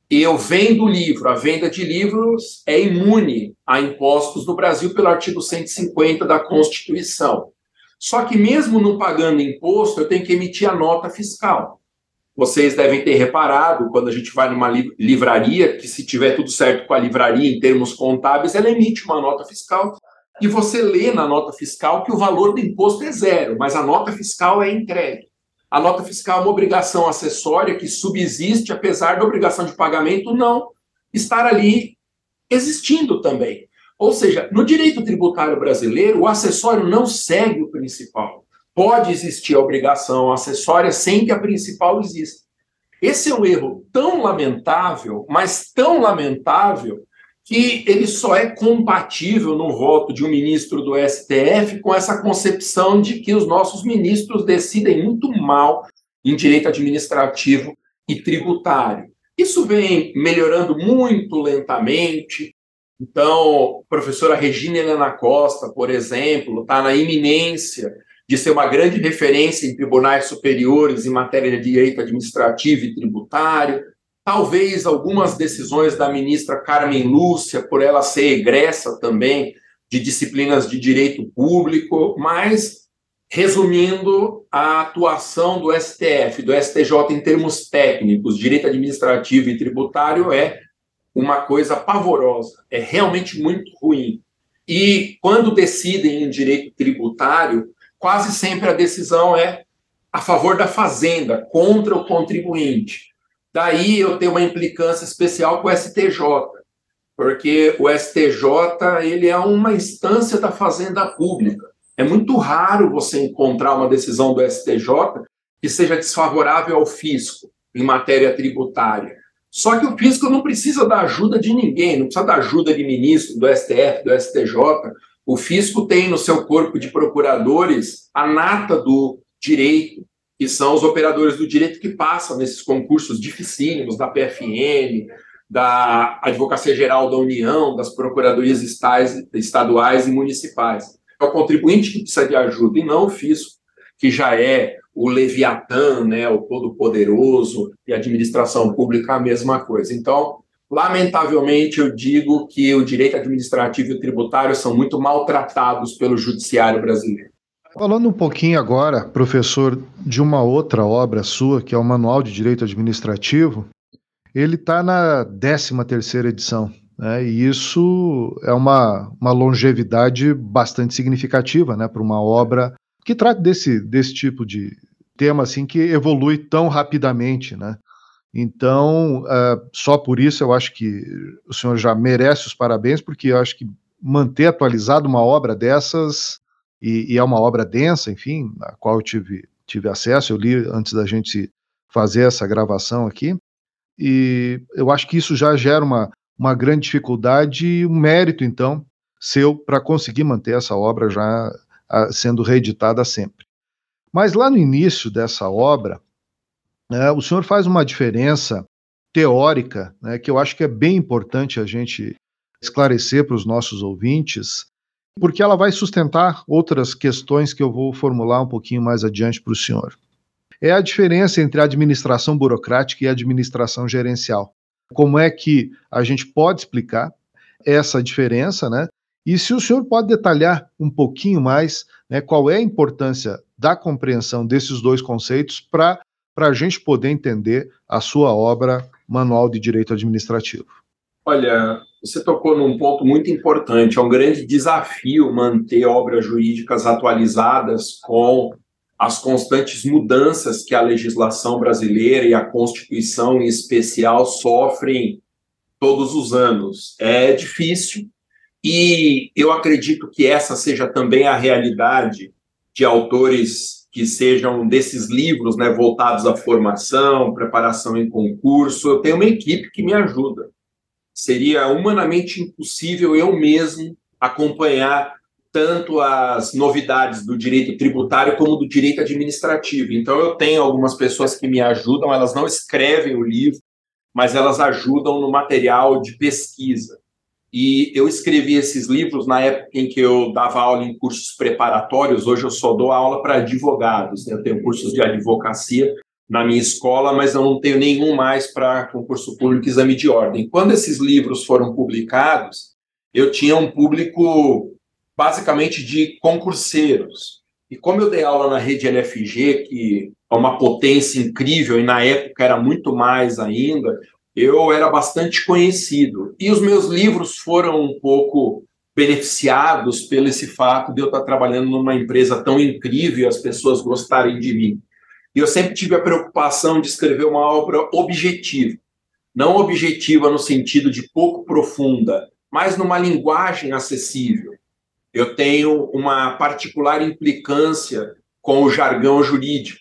eu vendo livro, a venda de livros é imune a impostos no Brasil pelo artigo 150 da Constituição. Só que mesmo não pagando imposto, eu tenho que emitir a nota fiscal. Vocês devem ter reparado, quando a gente vai numa livraria, que se tiver tudo certo com a livraria em termos contábeis, ela emite uma nota fiscal e você lê na nota fiscal que o valor do imposto é zero, mas a nota fiscal é entregue. A nota fiscal é uma obrigação acessória que subsiste, apesar da obrigação de pagamento não estar ali existindo também. Ou seja, no direito tributário brasileiro, o acessório não segue o principal pode existir a obrigação acessória sem que a principal exista. Esse é um erro tão lamentável, mas tão lamentável, que ele só é compatível no voto de um ministro do STF com essa concepção de que os nossos ministros decidem muito mal em direito administrativo e tributário. Isso vem melhorando muito lentamente. Então, a professora Regina Helena Costa, por exemplo, está na iminência de ser uma grande referência em tribunais superiores em matéria de direito administrativo e tributário. Talvez algumas decisões da ministra Carmen Lúcia, por ela ser egressa também de disciplinas de direito público, mas, resumindo, a atuação do STF, do STJ em termos técnicos, direito administrativo e tributário, é uma coisa pavorosa, é realmente muito ruim. E quando decidem em direito tributário, quase sempre a decisão é a favor da fazenda, contra o contribuinte. Daí eu tenho uma implicância especial com o STJ, porque o STJ ele é uma instância da fazenda pública. É muito raro você encontrar uma decisão do STJ que seja desfavorável ao fisco em matéria tributária. Só que o fisco não precisa da ajuda de ninguém, não precisa da ajuda de ministro, do STF, do STJ. O fisco tem no seu corpo de procuradores a nata do direito, que são os operadores do direito que passam nesses concursos dificílimos da PFN, da Advocacia Geral da União, das procuradorias estaduais e municipais. É o contribuinte que precisa de ajuda e não o fisco, que já é o Leviatã, né, o Todo-Poderoso, e a administração pública a mesma coisa. Então, lamentavelmente, eu digo que o direito administrativo e o tributário são muito maltratados pelo judiciário brasileiro. Falando um pouquinho agora, professor, de uma outra obra sua, que é o Manual de Direito Administrativo, ele está na 13 terceira edição. Né, e isso é uma, uma longevidade bastante significativa né, para uma obra que trata desse, desse tipo de tema assim que evolui tão rapidamente. Né? Então, uh, só por isso eu acho que o senhor já merece os parabéns, porque eu acho que manter atualizado uma obra dessas e, e, é uma obra densa, enfim, a qual eu tive, tive acesso, eu li antes da gente fazer essa gravação aqui, e eu acho que isso já gera uma, uma grande dificuldade e um mérito, então, seu para conseguir manter essa obra já a, sendo reeditada sempre. Mas lá no início dessa obra, né, o senhor faz uma diferença teórica, né, que eu acho que é bem importante a gente esclarecer para os nossos ouvintes, porque ela vai sustentar outras questões que eu vou formular um pouquinho mais adiante para o senhor. É a diferença entre a administração burocrática e a administração gerencial. Como é que a gente pode explicar essa diferença, né? E se o senhor pode detalhar um pouquinho mais né, qual é a importância da compreensão desses dois conceitos para a gente poder entender a sua obra Manual de Direito Administrativo. Olha, você tocou num ponto muito importante. É um grande desafio manter obras jurídicas atualizadas com as constantes mudanças que a legislação brasileira e a Constituição em especial sofrem todos os anos. É difícil e eu acredito que essa seja também a realidade de autores que sejam desses livros, né, voltados à formação, preparação em concurso. Eu tenho uma equipe que me ajuda seria humanamente impossível eu mesmo acompanhar tanto as novidades do direito tributário como do direito administrativo. Então, eu tenho algumas pessoas que me ajudam, elas não escrevem o livro, mas elas ajudam no material de pesquisa. E eu escrevi esses livros na época em que eu dava aula em cursos preparatórios, hoje eu só dou aula para advogados, né? eu tenho cursos de advocacia, na minha escola, mas eu não tenho nenhum mais para concurso público e exame de ordem. Quando esses livros foram publicados, eu tinha um público basicamente de concurseiros. E como eu dei aula na rede LFG, que é uma potência incrível e na época era muito mais ainda, eu era bastante conhecido. E os meus livros foram um pouco beneficiados pelo esse fato de eu estar trabalhando numa empresa tão incrível e as pessoas gostarem de mim. E eu sempre tive a preocupação de escrever uma obra objetiva. Não objetiva no sentido de pouco profunda, mas numa linguagem acessível. Eu tenho uma particular implicância com o jargão jurídico.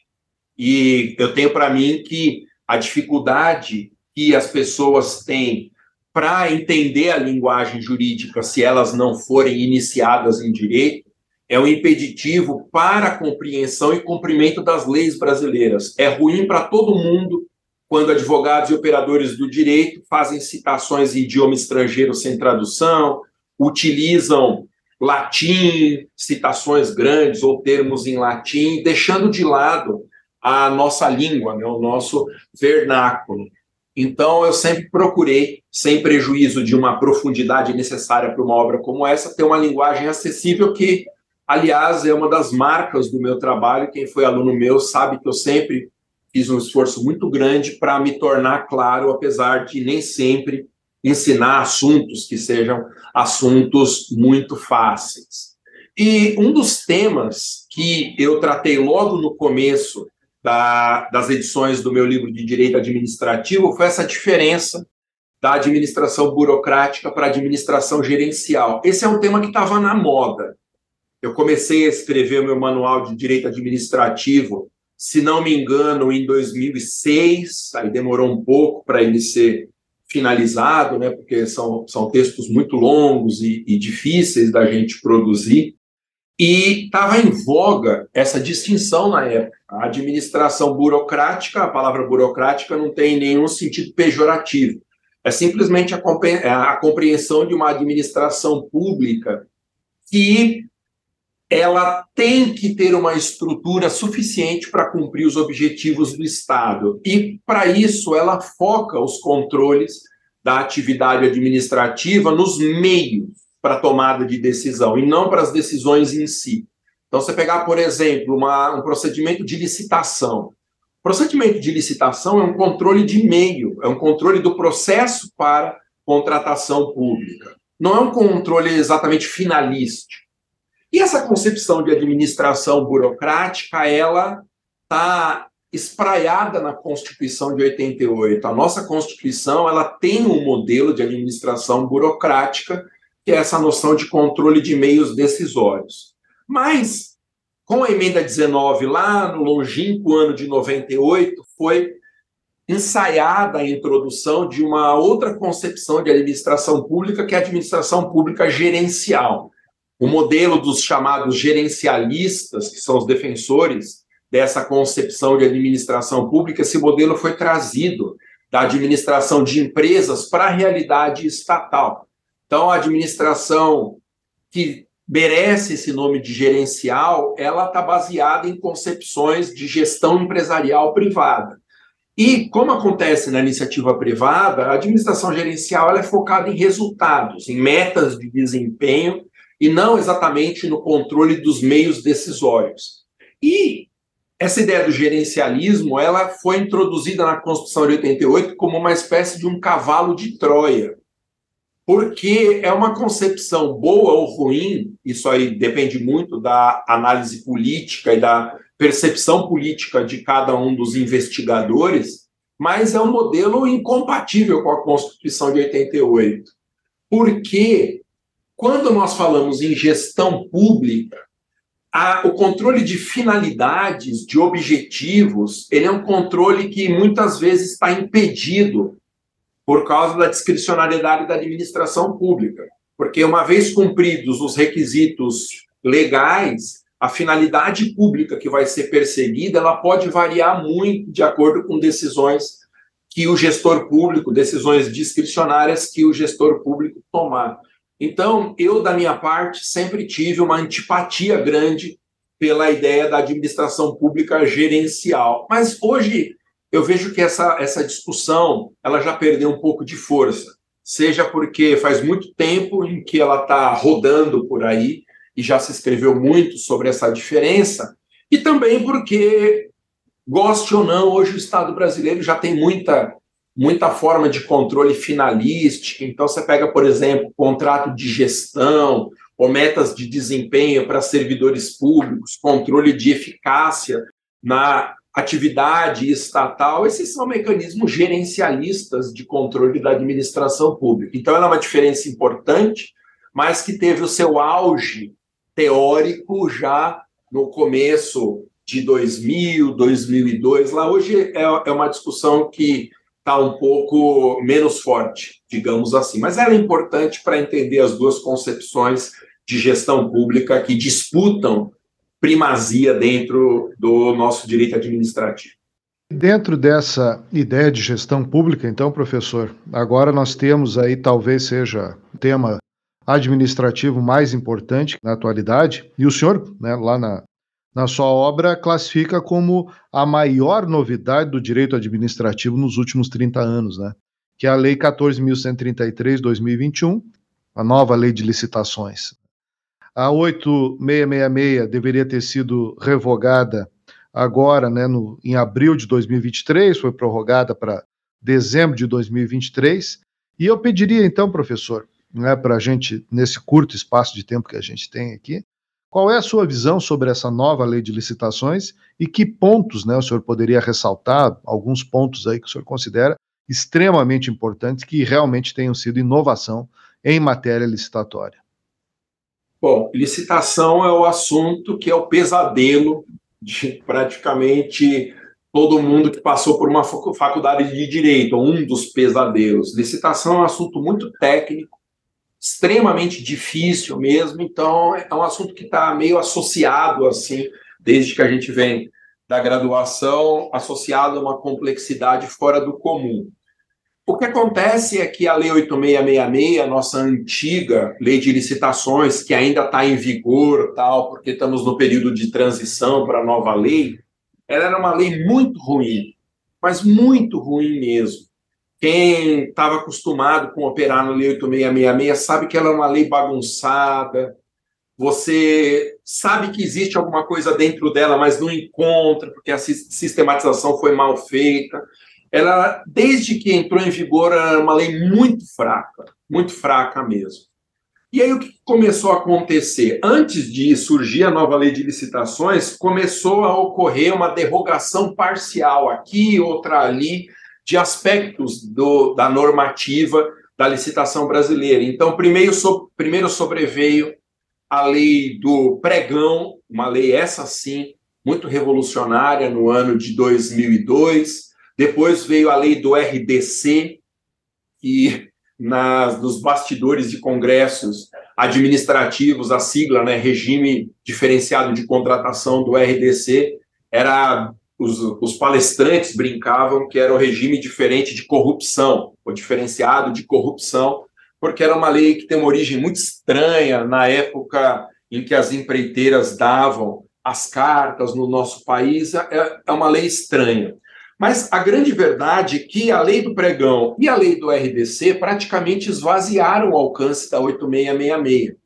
E eu tenho para mim que a dificuldade que as pessoas têm para entender a linguagem jurídica, se elas não forem iniciadas em direito, é um impeditivo para a compreensão e cumprimento das leis brasileiras. É ruim para todo mundo quando advogados e operadores do direito fazem citações em idioma estrangeiro sem tradução, utilizam latim, citações grandes ou termos em latim, deixando de lado a nossa língua, né, o nosso vernáculo. Então, eu sempre procurei, sem prejuízo de uma profundidade necessária para uma obra como essa, ter uma linguagem acessível que Aliás, é uma das marcas do meu trabalho. Quem foi aluno meu sabe que eu sempre fiz um esforço muito grande para me tornar claro, apesar de nem sempre ensinar assuntos que sejam assuntos muito fáceis. E um dos temas que eu tratei logo no começo da, das edições do meu livro de Direito Administrativo foi essa diferença da administração burocrática para a administração gerencial. Esse é um tema que estava na moda. Eu comecei a escrever o meu manual de direito administrativo, se não me engano, em 2006, aí demorou um pouco para ele ser finalizado, né, porque são, são textos muito longos e, e difíceis da gente produzir. E estava em voga essa distinção na época. A administração burocrática, a palavra burocrática não tem nenhum sentido pejorativo. É simplesmente a, é a compreensão de uma administração pública que ela tem que ter uma estrutura suficiente para cumprir os objetivos do Estado. E, para isso, ela foca os controles da atividade administrativa nos meios para tomada de decisão e não para as decisões em si. Então, você pegar, por exemplo, uma, um procedimento de licitação. O procedimento de licitação é um controle de meio, é um controle do processo para contratação pública. Não é um controle exatamente finalístico. E essa concepção de administração burocrática, ela está espraiada na Constituição de 88. A nossa Constituição, ela tem um modelo de administração burocrática, que é essa noção de controle de meios decisórios. Mas, com a emenda 19, lá no longínquo ano de 98, foi ensaiada a introdução de uma outra concepção de administração pública, que é a administração pública gerencial o modelo dos chamados gerencialistas, que são os defensores dessa concepção de administração pública, esse modelo foi trazido da administração de empresas para a realidade estatal. Então, a administração que merece esse nome de gerencial, ela está baseada em concepções de gestão empresarial privada. E, como acontece na iniciativa privada, a administração gerencial é focada em resultados, em metas de desempenho e não exatamente no controle dos meios decisórios. E essa ideia do gerencialismo, ela foi introduzida na Constituição de 88 como uma espécie de um cavalo de Troia, porque é uma concepção boa ou ruim, isso aí depende muito da análise política e da percepção política de cada um dos investigadores, mas é um modelo incompatível com a Constituição de 88. Porque quando nós falamos em gestão pública, a, o controle de finalidades, de objetivos, ele é um controle que muitas vezes está impedido por causa da discricionariedade da administração pública. Porque, uma vez cumpridos os requisitos legais, a finalidade pública que vai ser perseguida, ela pode variar muito de acordo com decisões que o gestor público, decisões discricionárias que o gestor público tomar. Então, eu, da minha parte, sempre tive uma antipatia grande pela ideia da administração pública gerencial. Mas hoje eu vejo que essa, essa discussão ela já perdeu um pouco de força, seja porque faz muito tempo em que ela está rodando por aí e já se escreveu muito sobre essa diferença, e também porque, goste ou não, hoje o Estado brasileiro já tem muita muita forma de controle finalística. Então, você pega, por exemplo, contrato de gestão ou metas de desempenho para servidores públicos, controle de eficácia na atividade estatal. Esses são mecanismos gerencialistas de controle da administração pública. Então, ela é uma diferença importante, mas que teve o seu auge teórico já no começo de 2000, 2002. Lá hoje é, é uma discussão que está um pouco menos forte, digamos assim. Mas ela é importante para entender as duas concepções de gestão pública que disputam primazia dentro do nosso direito administrativo. Dentro dessa ideia de gestão pública, então, professor, agora nós temos aí, talvez seja o tema administrativo mais importante na atualidade, e o senhor, né, lá na, na sua obra, classifica como a maior novidade do direito administrativo nos últimos 30 anos, né? que é a Lei 14.133-2021, a nova lei de licitações. A 8666 deveria ter sido revogada agora, né, no, em abril de 2023, foi prorrogada para dezembro de 2023. E eu pediria então, professor, né, para a gente, nesse curto espaço de tempo que a gente tem aqui, qual é a sua visão sobre essa nova lei de licitações e que pontos né, o senhor poderia ressaltar, alguns pontos aí que o senhor considera extremamente importantes que realmente tenham sido inovação em matéria licitatória? Bom, licitação é o assunto que é o pesadelo de praticamente todo mundo que passou por uma faculdade de direito, um dos pesadelos. Licitação é um assunto muito técnico, extremamente difícil mesmo, então é um assunto que está meio associado, assim, desde que a gente vem da graduação, associado a uma complexidade fora do comum. O que acontece é que a Lei 8666, nossa antiga lei de licitações, que ainda está em vigor, tal, porque estamos no período de transição para a nova lei, ela era uma lei muito ruim, mas muito ruim mesmo. Quem estava acostumado com operar na Lei 8666 sabe que ela é uma lei bagunçada. Você sabe que existe alguma coisa dentro dela, mas não encontra, porque a sistematização foi mal feita. Ela, desde que entrou em vigor, era uma lei muito fraca, muito fraca mesmo. E aí o que começou a acontecer? Antes de surgir a nova lei de licitações, começou a ocorrer uma derrogação parcial aqui, outra ali, de aspectos do, da normativa da licitação brasileira. Então, primeiro, so, primeiro sobreveio a lei do pregão, uma lei essa sim, muito revolucionária no ano de 2002. Depois veio a lei do RDC, que nas, nos bastidores de congressos administrativos, a sigla, né, Regime Diferenciado de Contratação do RDC, era os, os, palestrantes brincavam que era o regime diferente de corrupção, ou diferenciado de corrupção, porque era uma lei que tem uma origem muito estranha na época em que as empreiteiras davam as cartas no nosso país, é, é uma lei estranha. Mas a grande verdade é que a lei do pregão e a lei do RDC praticamente esvaziaram o alcance da 8666.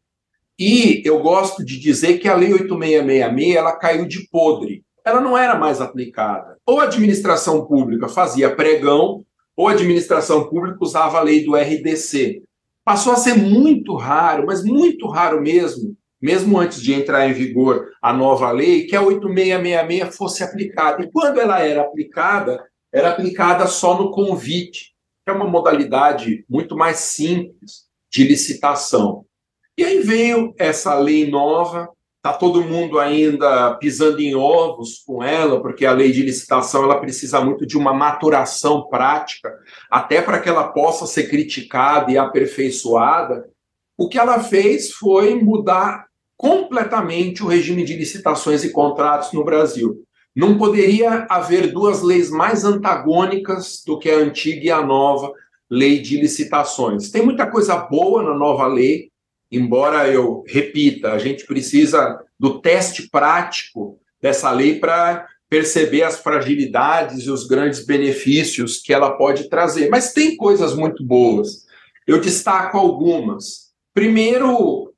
E eu gosto de dizer que a lei 8666 ela caiu de podre. Ela não era mais aplicada. Ou a administração pública fazia pregão, ou a administração pública usava a lei do RDC. Passou a ser muito raro, mas muito raro mesmo, mesmo antes de entrar em vigor a nova lei, que a 8666 fosse aplicada. E quando ela era aplicada, era aplicada só no convite, que é uma modalidade muito mais simples de licitação. E aí veio essa lei nova, está todo mundo ainda pisando em ovos com ela, porque a lei de licitação ela precisa muito de uma maturação prática, até para que ela possa ser criticada e aperfeiçoada. O que ela fez foi mudar completamente o regime de licitações e contratos no Brasil. Não poderia haver duas leis mais antagônicas do que a antiga e a nova lei de licitações. Tem muita coisa boa na nova lei, embora eu repita, a gente precisa do teste prático dessa lei para perceber as fragilidades e os grandes benefícios que ela pode trazer. Mas tem coisas muito boas. Eu destaco algumas. Primeiro,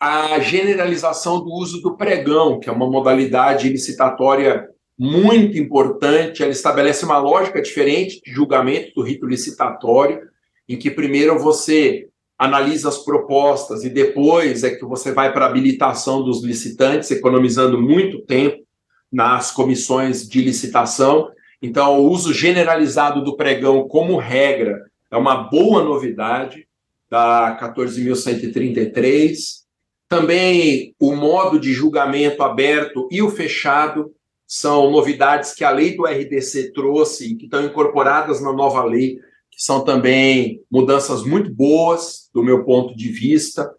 a generalização do uso do pregão, que é uma modalidade licitatória muito importante. Ela estabelece uma lógica diferente de julgamento do rito licitatório, em que primeiro você analisa as propostas e depois é que você vai para a habilitação dos licitantes, economizando muito tempo nas comissões de licitação. Então, o uso generalizado do pregão como regra é uma boa novidade da 14.133. Também o modo de julgamento aberto e o fechado são novidades que a lei do RDC trouxe e que estão incorporadas na nova lei, que são também mudanças muito boas, do meu ponto de vista.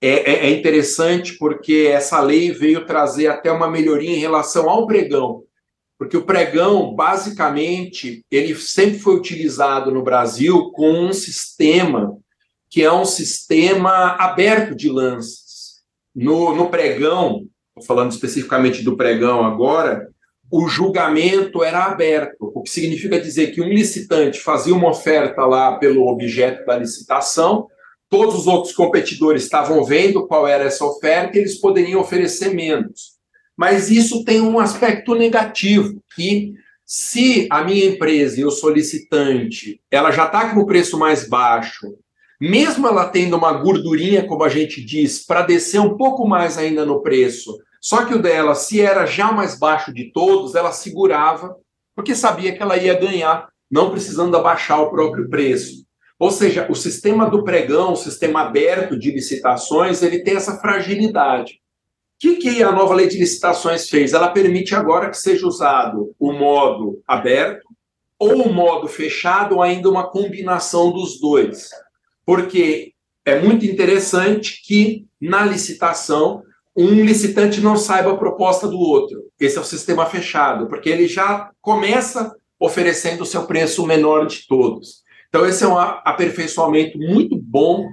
É, é, é interessante porque essa lei veio trazer até uma melhoria em relação ao pregão, porque o pregão, basicamente, ele sempre foi utilizado no Brasil com um sistema que é um sistema aberto de lança. No, no pregão, falando especificamente do pregão agora, o julgamento era aberto, o que significa dizer que um licitante fazia uma oferta lá pelo objeto da licitação, todos os outros competidores estavam vendo qual era essa oferta e eles poderiam oferecer menos. Mas isso tem um aspecto negativo, que se a minha empresa e o solicitante, ela já está com o preço mais baixo mesmo ela tendo uma gordurinha, como a gente diz, para descer um pouco mais ainda no preço, só que o dela, se era já mais baixo de todos, ela segurava, porque sabia que ela ia ganhar, não precisando abaixar o próprio preço. Ou seja, o sistema do pregão, o sistema aberto de licitações, ele tem essa fragilidade. O que, a nova lei de licitações fez? Ela permite agora que seja usado o modo aberto ou o modo fechado, ou ainda uma combinação dos dois. Porque é muito interessante que na licitação um licitante não saiba a proposta do outro. Esse é o sistema fechado, porque ele já começa oferecendo o seu preço menor de todos. Então, esse é um aperfeiçoamento muito bom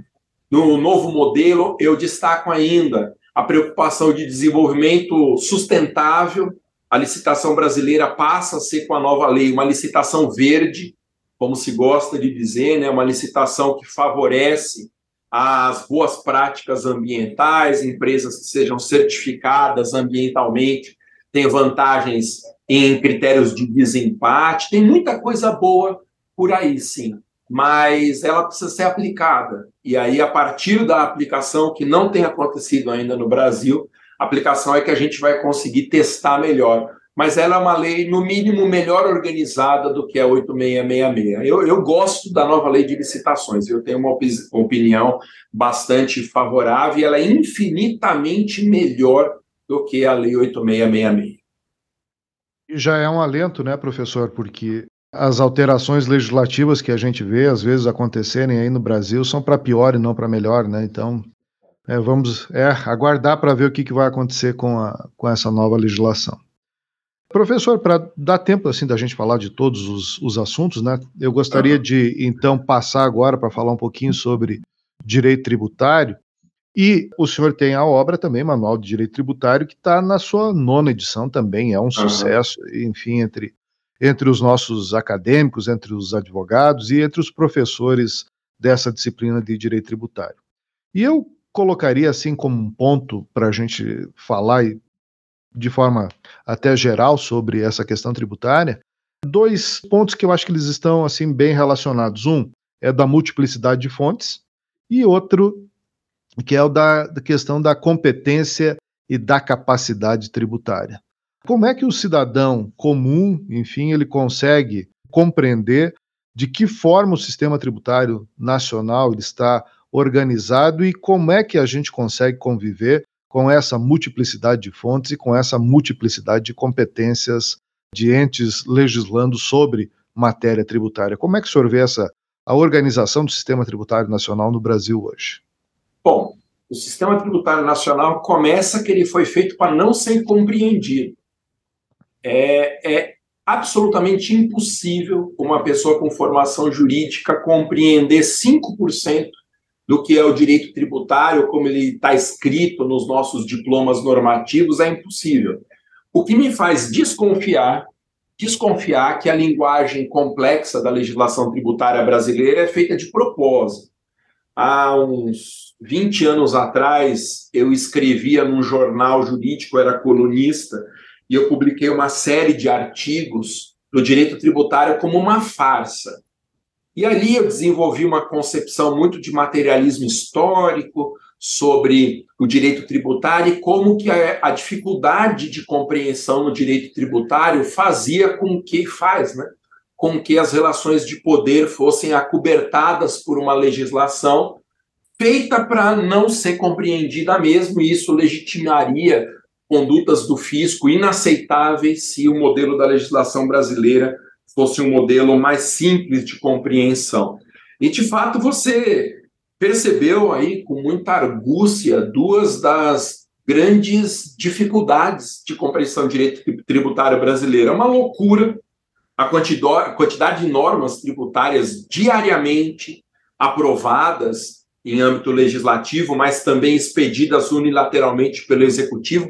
no novo modelo. Eu destaco ainda a preocupação de desenvolvimento sustentável. A licitação brasileira passa a ser, com a nova lei, uma licitação verde, como se gosta de dizer, né? uma licitação que favorece as boas práticas ambientais, empresas que sejam certificadas ambientalmente, têm vantagens em critérios de desempate, tem muita coisa boa por aí, sim mas ela precisa ser aplicada. E aí, a partir da aplicação, que não tem acontecido ainda no Brasil, a aplicação é que a gente vai conseguir testar melhor. Mas ela é uma lei, no mínimo, melhor organizada do que a 8666. Eu, eu gosto da nova lei de licitações, eu tenho uma opinião bastante favorável e ela é infinitamente melhor do que a lei 8666. E já é um alento, né, professor? Porque as alterações legislativas que a gente vê, às vezes, acontecerem aí no Brasil são para pior e não para melhor, né? Então, é, vamos é, aguardar para ver o que, que vai acontecer com, a, com essa nova legislação. Professor, para dar tempo assim da gente falar de todos os, os assuntos, né? Eu gostaria de então passar agora para falar um pouquinho sobre direito tributário. E o senhor tem a obra também, Manual de Direito Tributário, que está na sua nona edição também, é um sucesso, enfim, entre entre os nossos acadêmicos, entre os advogados e entre os professores dessa disciplina de direito tributário. E eu colocaria assim como um ponto para a gente falar de forma até geral sobre essa questão tributária, dois pontos que eu acho que eles estão assim bem relacionados. Um é da multiplicidade de fontes e outro que é o da, questão da competência e da capacidade tributária. Como é que o cidadão comum, enfim, ele consegue compreender de que forma o sistema tributário nacional está organizado e como é que a gente consegue conviver com essa multiplicidade de fontes e com essa multiplicidade de competências de entes legislando sobre matéria tributária. Como é que o senhor vê essa, a organização do sistema tributário nacional no Brasil hoje? Bom, o sistema tributário nacional começa que ele foi feito para não ser compreendido é, é absolutamente impossível uma pessoa com formação jurídica compreender 5% do que é o direito tributário, como ele está escrito nos nossos diplomas normativos, é impossível. O que me faz desconfiar, desconfiar que a linguagem complexa da legislação tributária brasileira é feita de propósito. Há uns 20 anos atrás, eu escrevia num jornal jurídico, era colunista, e eu publiquei uma série de artigos do direito tributário como uma farsa. E ali eu desenvolvi uma concepção muito de materialismo histórico sobre o direito tributário e como que a, a dificuldade de compreensão no direito tributário fazia com que faz, né? Com que as relações de poder fossem acobertadas por uma legislação feita para não ser compreendida mesmo, e isso legitimaria condutas do fisco inaceitáveis se o modelo da legislação brasileira fosse um modelo mais simples de compreensão. E, de fato, você percebeu aí com muita argúcia duas das grandes dificuldades de compreensão do direito tributário brasileiro. É uma loucura a quantidade de normas tributárias diariamente aprovadas em âmbito legislativo, mas também expedidas unilateralmente pelo executivo,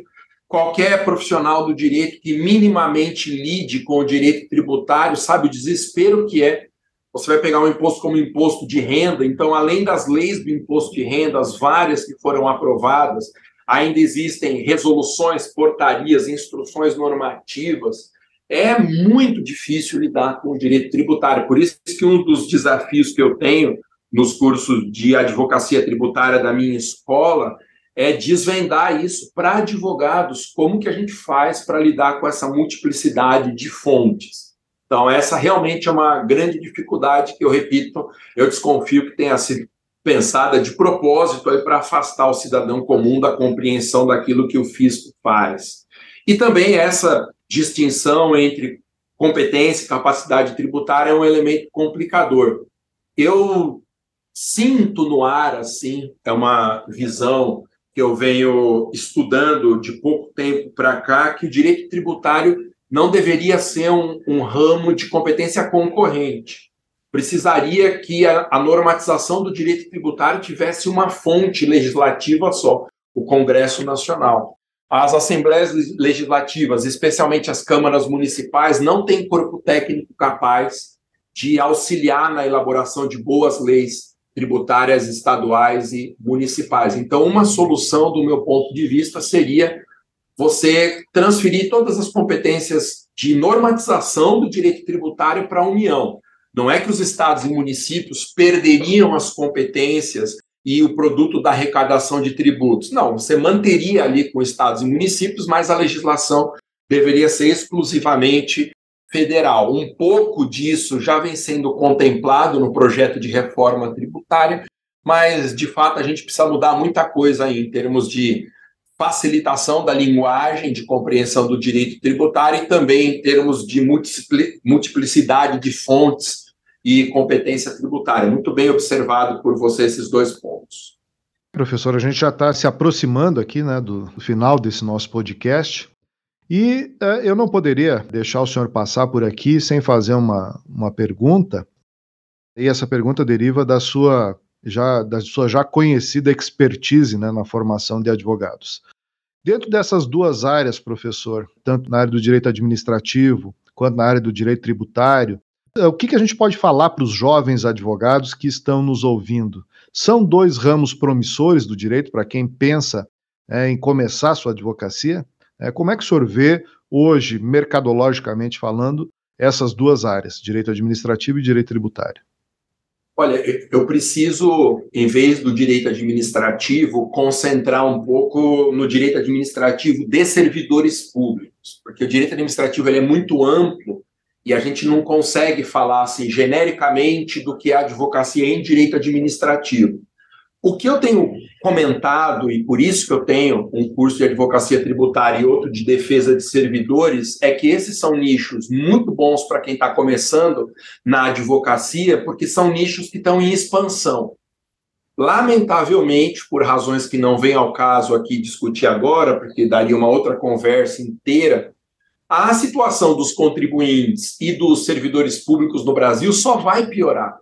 qualquer profissional do direito que minimamente lide com o direito tributário sabe o desespero que é. Você vai pegar um imposto como imposto de renda, então, além das leis do imposto de renda, as várias que foram aprovadas, ainda existem resoluções, portarias, instruções normativas. É muito difícil lidar com o direito tributário. Por isso que um dos desafios que eu tenho nos cursos de advocacia tributária da minha escola é desvendar isso para advogados, como que a gente faz para lidar com essa multiplicidade de fontes. Então, essa realmente é uma grande dificuldade que eu repito, eu desconfio que tenha sido pensada de propósito para afastar o cidadão comum da compreensão daquilo que o fisco faz. E também essa distinção entre competência e capacidade tributária é um elemento complicador. Eu sinto no ar, assim, é uma visão que eu venho estudando de pouco tempo para cá, que o direito tributário não deveria ser um, um ramo de competência concorrente. Precisaria que a, a normatização do direito tributário tivesse uma fonte legislativa só, o Congresso Nacional. As assembleias legislativas, especialmente as câmaras municipais, não têm corpo técnico capaz de auxiliar na elaboração de boas leis tributárias estaduais e municipais. Então, uma solução, do meu ponto de vista, seria você transferir todas as competências de normatização do direito tributário para a União. Não é que os estados e municípios perderiam as competências e o produto da arrecadação de tributos. Não, você manteria ali com estados e municípios, mas a legislação deveria ser exclusivamente federal. Um pouco disso já vem sendo contemplado no projeto de reforma tributária, mas de fato a gente precisa mudar muita coisa aí em termos de facilitação da linguagem de compreensão do direito tributário e também em termos de multiplicidade de fontes e competência tributária. Muito bem observado por você esses dois pontos. Professor, a gente já está se aproximando aqui né, do final desse nosso podcast. E uh, eu não poderia deixar o senhor passar por aqui sem fazer uma, uma pergunta. E essa pergunta deriva da sua já da sua já conhecida expertise né, na formação de advogados. Dentro dessas duas áreas, professor, tanto na área do direito administrativo quanto na área do direito tributário, eh, o que, que a gente pode falar para os jovens advogados que estão nos ouvindo? São dois ramos promissores do direito para quem pensa é, em começar sua advocacia? É, como é que o senhor vê hoje, mercadologicamente falando, essas duas áreas, direito administrativo e direito tributário? Olha, eu preciso, em vez do direito administrativo, concentrar um pouco no direito administrativo de servidores públicos, porque o direito administrativo ele é muito amplo e a gente não consegue falar assim genericamente do que é advocacia em direito administrativo. O que eu tenho comentado, e por isso que eu tenho um curso de advocacia tributária e outro de defesa de servidores, é que esses são nichos muito bons para quem está começando na advocacia, porque são nichos que estão em expansão. Lamentavelmente, por razões que não vem ao caso aqui discutir agora, porque daria uma outra conversa inteira, a situação dos contribuintes e dos servidores públicos no Brasil só vai piorar.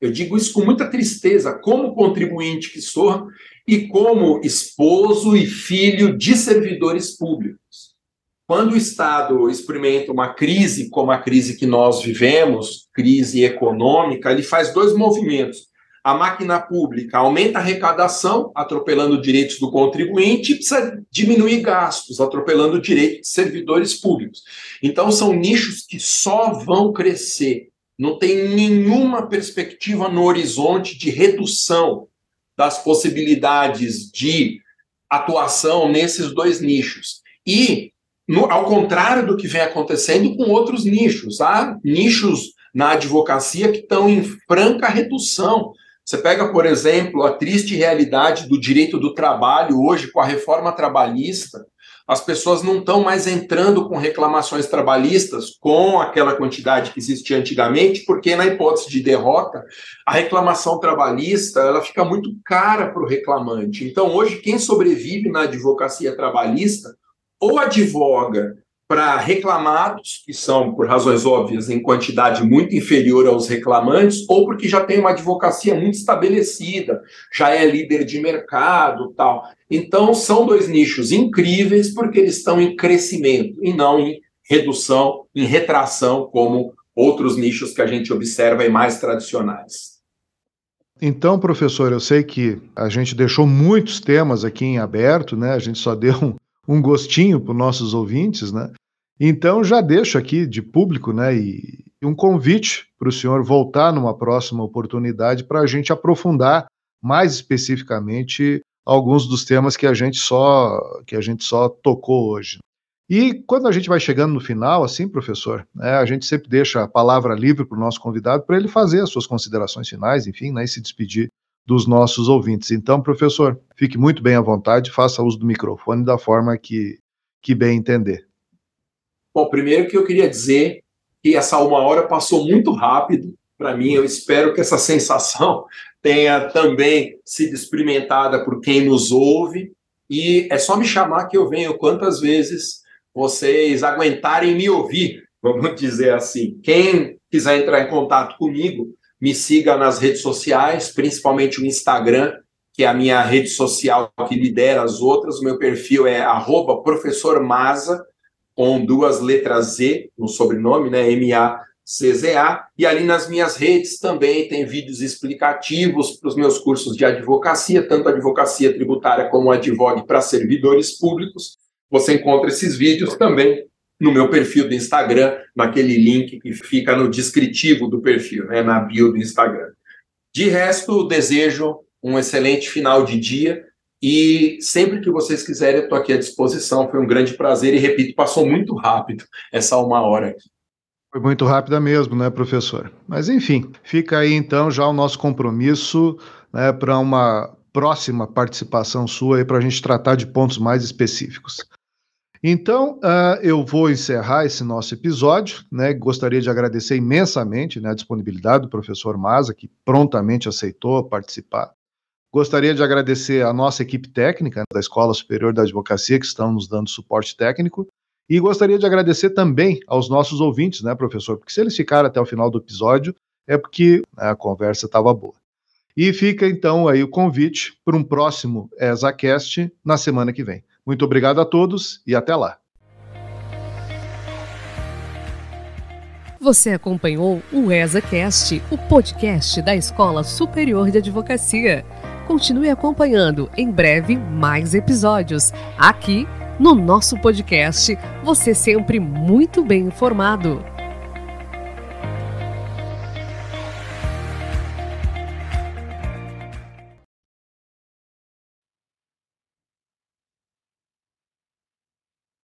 Eu digo isso com muita tristeza, como contribuinte que sou e como esposo e filho de servidores públicos. Quando o Estado experimenta uma crise como a crise que nós vivemos, crise econômica, ele faz dois movimentos. A máquina pública aumenta a arrecadação, atropelando direitos do contribuinte, e precisa diminuir gastos, atropelando direitos de servidores públicos. Então, são nichos que só vão crescer não tem nenhuma perspectiva no horizonte de redução das possibilidades de atuação nesses dois nichos. E, no, ao contrário do que vem acontecendo com outros nichos, há nichos na advocacia que estão em franca redução. Você pega, por exemplo, a triste realidade do direito do trabalho hoje com a reforma trabalhista as pessoas não estão mais entrando com reclamações trabalhistas com aquela quantidade que existia antigamente, porque na hipótese de derrota, a reclamação trabalhista ela fica muito cara para o reclamante. Então, hoje, quem sobrevive na advocacia trabalhista ou advoga para reclamados, que são, por razões óbvias, em quantidade muito inferior aos reclamantes, ou porque já tem uma advocacia muito estabelecida, já é líder de mercado tal. Então, são dois nichos incríveis porque eles estão em crescimento e não em redução, em retração, como outros nichos que a gente observa e mais tradicionais. Então, professor, eu sei que a gente deixou muitos temas aqui em aberto, né? A gente só deu um, gostinho para os nossos ouvintes, né? Então já deixo aqui de público, né, e um convite para o senhor voltar numa próxima oportunidade para a gente aprofundar mais especificamente alguns dos temas que a gente só que a gente só tocou hoje. E quando a gente vai chegando no final, assim, professor, né, a gente sempre deixa a palavra livre para o nosso convidado para ele fazer as suas considerações finais, enfim, né, e se despedir dos nossos ouvintes. Então, professor, fique muito bem à vontade, faça uso do microfone da forma que, que bem entender. Bom, primeiro que eu queria dizer que essa uma hora passou muito rápido para mim. Eu espero que essa sensação tenha também sido experimentada por quem nos ouve. E é só me chamar que eu venho quantas vezes vocês aguentarem me ouvir, vamos dizer assim. Quem quiser entrar em contato comigo, me siga nas redes sociais, principalmente o Instagram, que é a minha rede social que lidera as outras. O meu perfil é arroba professor Maza, com duas letras Z no sobrenome, né? M-A-C-Z-A. E ali nas minhas redes também tem vídeos explicativos para os meus cursos de advocacia, tanto advocacia tributária como advogue para servidores públicos. Você encontra esses vídeos também no meu perfil do Instagram, naquele link que fica no descritivo do perfil, né, na bio do Instagram. De resto, desejo um excelente final de dia e sempre que vocês quiserem, eu estou aqui à disposição. Foi um grande prazer e, repito, passou muito rápido essa uma hora aqui. Foi muito rápida mesmo, né, professor? Mas, enfim, fica aí então já o nosso compromisso né, para uma próxima participação sua para a gente tratar de pontos mais específicos. Então, uh, eu vou encerrar esse nosso episódio. Né? Gostaria de agradecer imensamente né, a disponibilidade do professor Maza, que prontamente aceitou participar. Gostaria de agradecer a nossa equipe técnica da Escola Superior da Advocacia, que estão nos dando suporte técnico. E gostaria de agradecer também aos nossos ouvintes, né, professor? Porque se eles ficaram até o final do episódio, é porque a conversa estava boa. E fica então aí o convite para um próximo ESACast na semana que vem. Muito obrigado a todos e até lá. Você acompanhou o ESACast, o podcast da Escola Superior de Advocacia. Continue acompanhando em breve mais episódios. Aqui no nosso podcast, você sempre muito bem informado.